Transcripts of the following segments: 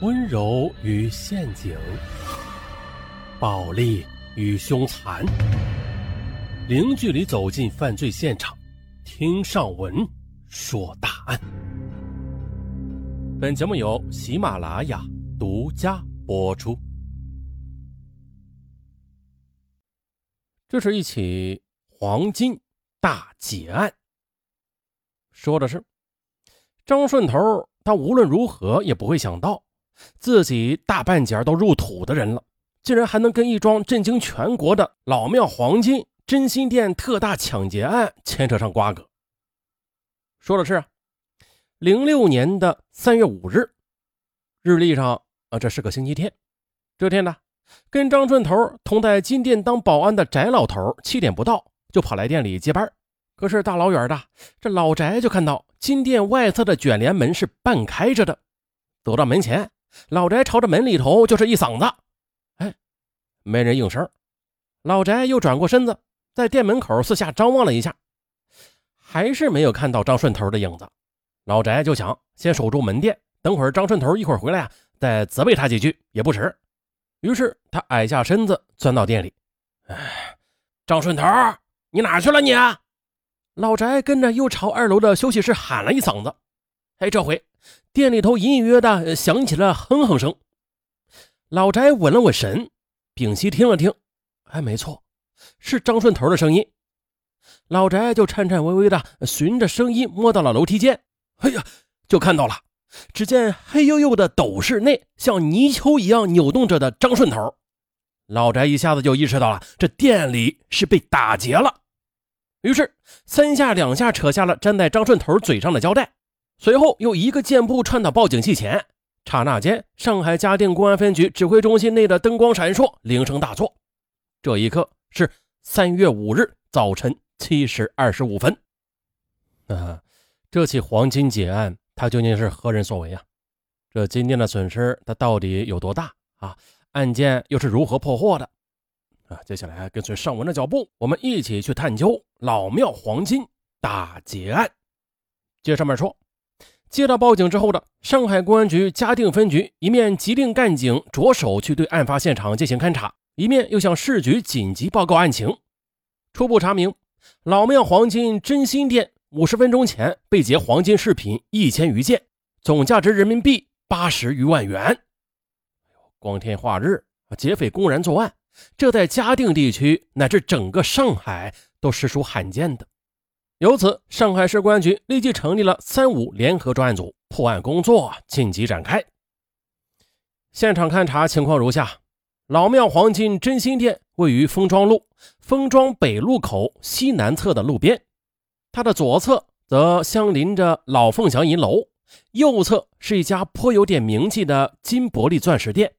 温柔与陷阱，暴力与凶残，零距离走进犯罪现场，听上文说大案。本节目由喜马拉雅独家播出。这是一起黄金大劫案，说的是张顺头，他无论如何也不会想到，自己大半截都入土的人了，竟然还能跟一桩震惊全国的老庙黄金真心店特大抢劫案牵扯上瓜葛。说的是零六年的三月五日，日历上啊，这是个星期天，这天呢。跟张顺头同在金店当保安的翟老头，七点不到就跑来店里接班。可是大老远的，这老翟就看到金店外侧的卷帘门是半开着的。走到门前，老翟朝着门里头就是一嗓子：“哎，没人应声。”老翟又转过身子，在店门口四下张望了一下，还是没有看到张顺头的影子。老翟就想先守住门店，等会儿张顺头一会儿回来啊，再责备他几句也不迟。于是他矮下身子，钻到店里。哎，张顺头，你哪去了？你老翟跟着又朝二楼的休息室喊了一嗓子。哎，这回店里头隐隐约的响起了哼哼声。老翟稳了稳神，屏息听了听，哎，没错，是张顺头的声音。老翟就颤颤巍巍的循着声音摸到了楼梯间。哎呀，就看到了。只见黑黝黝的斗室内，像泥鳅一样扭动着的张顺头，老翟一下子就意识到了这店里是被打劫了，于是三下两下扯下了粘在张顺头嘴上的胶带，随后又一个箭步窜到报警器前。刹那间，上海嘉定公安分局指挥中心内的灯光闪烁，铃声大作。这一刻是三月五日早晨七时二十五分。啊，这起黄金劫案。他究竟是何人所为啊？这金店的损失，它到底有多大啊？案件又是如何破获的？啊，接下来跟随上文的脚步，我们一起去探究老庙黄金大劫案。接上面说，接到报警之后的上海公安局嘉定分局，一面急令干警着手去对案发现场进行勘查，一面又向市局紧急报告案情。初步查明，老庙黄金真心店。五十分钟前被劫黄金饰品一千余件，总价值人民币八十余万元。光天化日，劫匪公然作案，这在嘉定地区乃至整个上海都实属罕见的。由此，上海市公安局立即成立了三五联合专案组，破案工作紧急展开。现场勘查情况如下：老庙黄金真心店位于丰庄路丰庄北路口西南侧的路边。它的左侧则相邻着老凤祥银楼，右侧是一家颇有点名气的金伯利钻石店。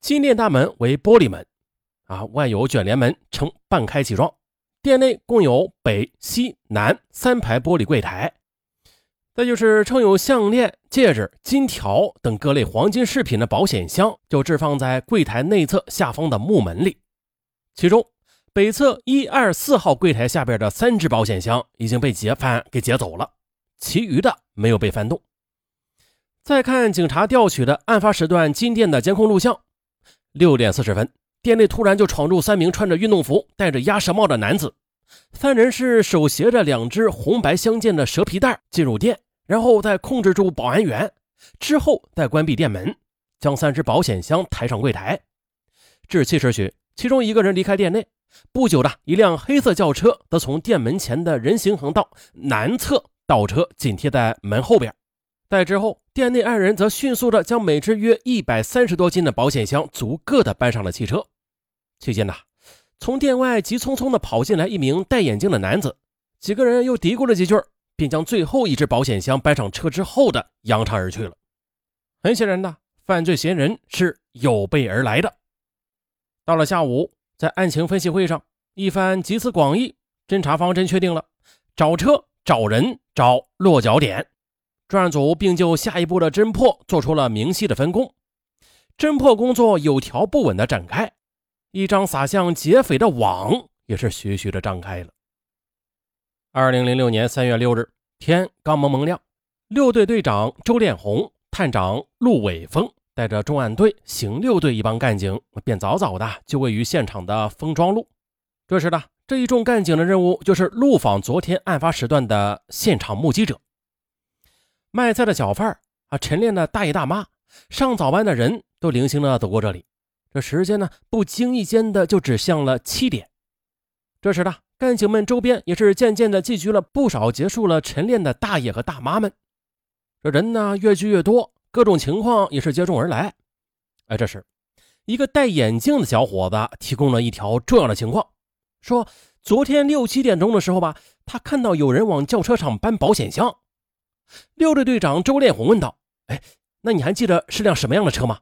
金店大门为玻璃门，啊，外有卷帘门，呈半开启状。店内共有北、西、南三排玻璃柜台。再就是称有项链、戒指、金条等各类黄金饰品的保险箱，就置放在柜台内侧下方的木门里，其中。北侧一二四号柜台下边的三只保险箱已经被劫犯给劫走了，其余的没有被翻动。再看警察调取的案发时段金店的监控录像，六点四十分，店内突然就闯入三名穿着运动服、戴着鸭舌帽的男子，三人是手携着两只红白相间的蛇皮袋进入店，然后再控制住保安员，之后再关闭店门，将三只保险箱抬上柜台。至七时许，其中一个人离开店内。不久的一辆黑色轿车则从店门前的人行横道南侧倒车，紧贴在门后边。在之后，店内二人则迅速的将每只约一百三十多斤的保险箱逐个的搬上了汽车。期间呢，从店外急匆匆的跑进来一名戴眼镜的男子，几个人又嘀咕了几句，便将最后一只保险箱搬上车之后的扬长而去了。很显然的，犯罪嫌疑人是有备而来的。到了下午。在案情分析会上，一番集思广益，侦查方针确定了：找车、找人、找落脚点。专案组并就下一步的侦破做出了明细的分工。侦破工作有条不紊地展开，一张撒向劫匪的网也是徐徐的张开了。二零零六年三月六日，天刚蒙蒙亮，六队队长周炼红探长陆伟峰带着重案队、刑六队一帮干警，便早早的就位于现场的丰庄路。这时呢这一众干警的任务就是路访昨天案发时段的现场目击者。卖菜的小贩啊，晨练的大爷大妈，上早班的人都零星的走过这里。这时间呢，不经意间的就指向了七点。这时的干警们周边也是渐渐的聚集了不少结束了晨练的大爷和大妈们。这人呢越聚越多，各种情况也是接踵而来。哎，这时，一个戴眼镜的小伙子提供了一条重要的情况，说昨天六七点钟的时候吧，他看到有人往轿车上搬保险箱。六队队长周烈红问道：“哎，那你还记得是辆什么样的车吗？”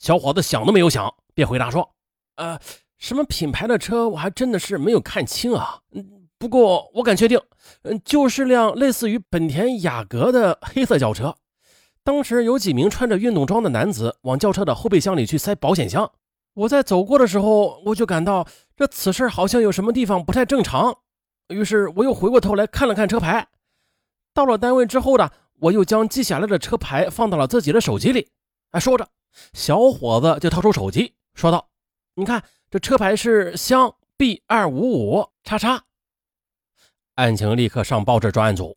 小伙子想都没有想，便回答说：“呃，什么品牌的车，我还真的是没有看清啊。嗯，不过我敢确定，嗯，就是辆类似于本田雅阁的黑色轿车。当时有几名穿着运动装的男子往轿车的后备箱里去塞保险箱。我在走过的时候，我就感到这此事好像有什么地方不太正常。于是我又回过头来看了看车牌。”到了单位之后呢，我又将记下来的车牌放到了自己的手机里。哎，说着，小伙子就掏出手机，说道：“你看，这车牌是湘 B 二五五叉叉。”案情立刻上报至专案组，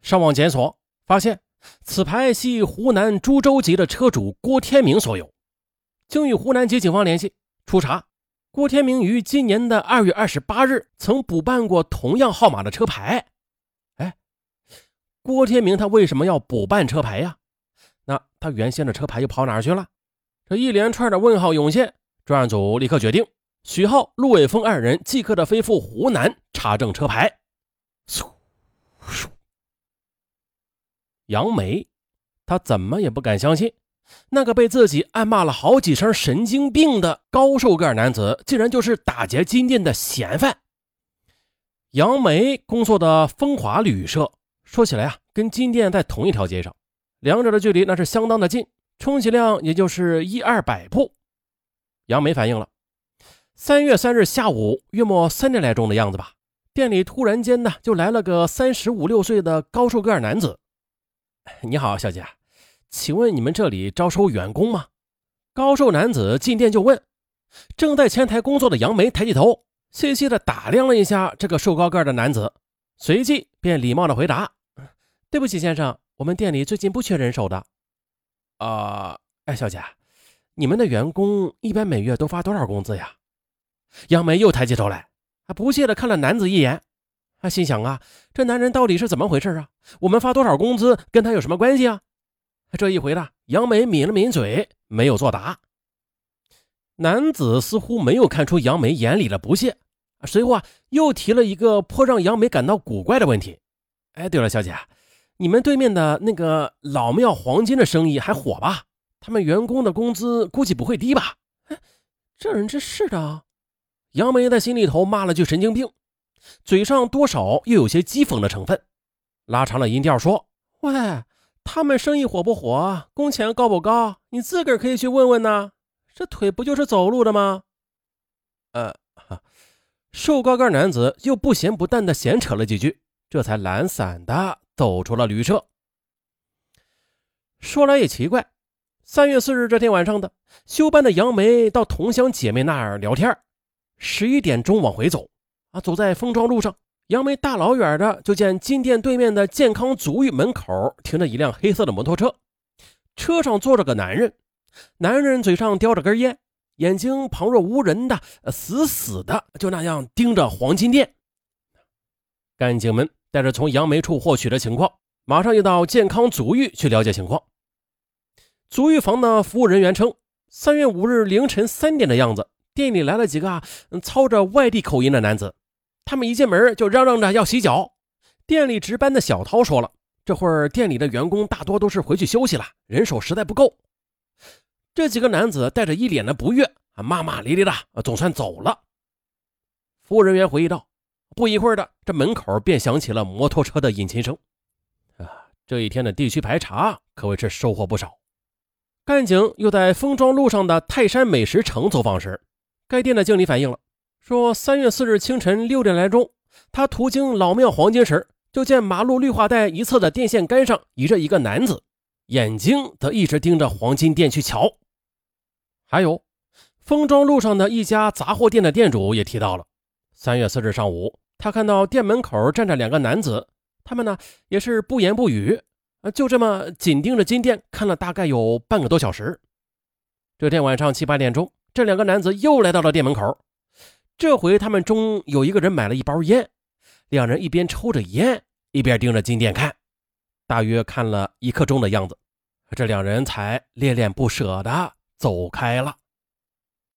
上网检索，发现此牌系湖南株洲籍的车主郭天明所有。经与湖南籍警方联系，初查，郭天明于今年的二月二十八日曾补办过同样号码的车牌。哎郭天明他为什么要补办车牌呀？那他原先的车牌又跑哪去了？这一连串的问号涌现，专案组立刻决定，许浩、陆伟峰二人即刻的飞赴湖南查证车牌。嗖嗖，杨梅，他怎么也不敢相信，那个被自己暗骂了好几声神经病的高瘦个男子，竟然就是打劫金店的嫌犯。杨梅工作的风华旅社。说起来啊，跟金店在同一条街上，两者的距离那是相当的近，充其量也就是一二百步。杨梅反应了，三月三日下午约莫三点来钟的样子吧，店里突然间呢就来了个三十五六岁的高瘦个儿男子。你好，小姐，请问你们这里招收员工吗？高瘦男子进店就问。正在前台工作的杨梅抬起头，细细的打量了一下这个瘦高个儿的男子，随即便礼貌的回答。对不起，先生，我们店里最近不缺人手的。啊，哎，小姐，你们的员工一般每月都发多少工资呀？杨梅又抬起头来，还不屑的看了男子一眼，他心想啊，这男人到底是怎么回事啊？我们发多少工资跟他有什么关系啊？这一回呢，杨梅抿了抿嘴，没有作答。男子似乎没有看出杨梅眼里的不屑，随后啊，又提了一个颇让杨梅感到古怪的问题。哎，对了，小姐。你们对面的那个老庙黄金的生意还火吧？他们员工的工资估计不会低吧？哎，这人真是的！杨梅在心里头骂了句神经病，嘴上多少又有些讥讽的成分，拉长了音调说：“喂，他们生意火不火？工钱高不高？你自个儿可以去问问呢。这腿不就是走路的吗？”呃，瘦高个男子又不咸不淡的闲扯了几句，这才懒散的。走出了旅社。说来也奇怪，三月四日这天晚上的休班的杨梅到同乡姐妹那儿聊天，十一点钟往回走啊，走在丰庄路上，杨梅大老远的就见金店对面的健康足浴门口停着一辆黑色的摩托车，车上坐着个男人，男人嘴上叼着根烟，眼睛旁若无人的死死的就那样盯着黄金店。干警们。带着从杨梅处获取的情况，马上又到健康足浴去了解情况。足浴房的服务人员称，三月五日凌晨三点的样子，店里来了几个操着外地口音的男子，他们一进门就嚷嚷着要洗脚。店里值班的小涛说了，这会儿店里的员工大多都是回去休息了，人手实在不够。这几个男子带着一脸的不悦，骂骂咧咧的，总算走了。服务人员回忆道。不一会儿的，这门口便响起了摩托车的引擎声。啊，这一天的地区排查可谓是收获不少。干警又在丰庄路上的泰山美食城走访时，该店的经理反映了，说三月四日清晨六点来钟，他途经老庙黄金时，就见马路绿化带一侧的电线杆上倚着一个男子，眼睛则一直盯着黄金店去瞧。还有，丰庄路上的一家杂货店的店主也提到了，三月四日上午，他看到店门口站着两个男子，他们呢也是不言不语，就这么紧盯着金店看了大概有半个多小时。这天晚上七八点钟，这两个男子又来到了店门口，这回他们中有一个人买了一包烟，两人一边抽着烟，一边盯着金店看，大约看了一刻钟的样子，这两人才恋恋不舍的。走开了。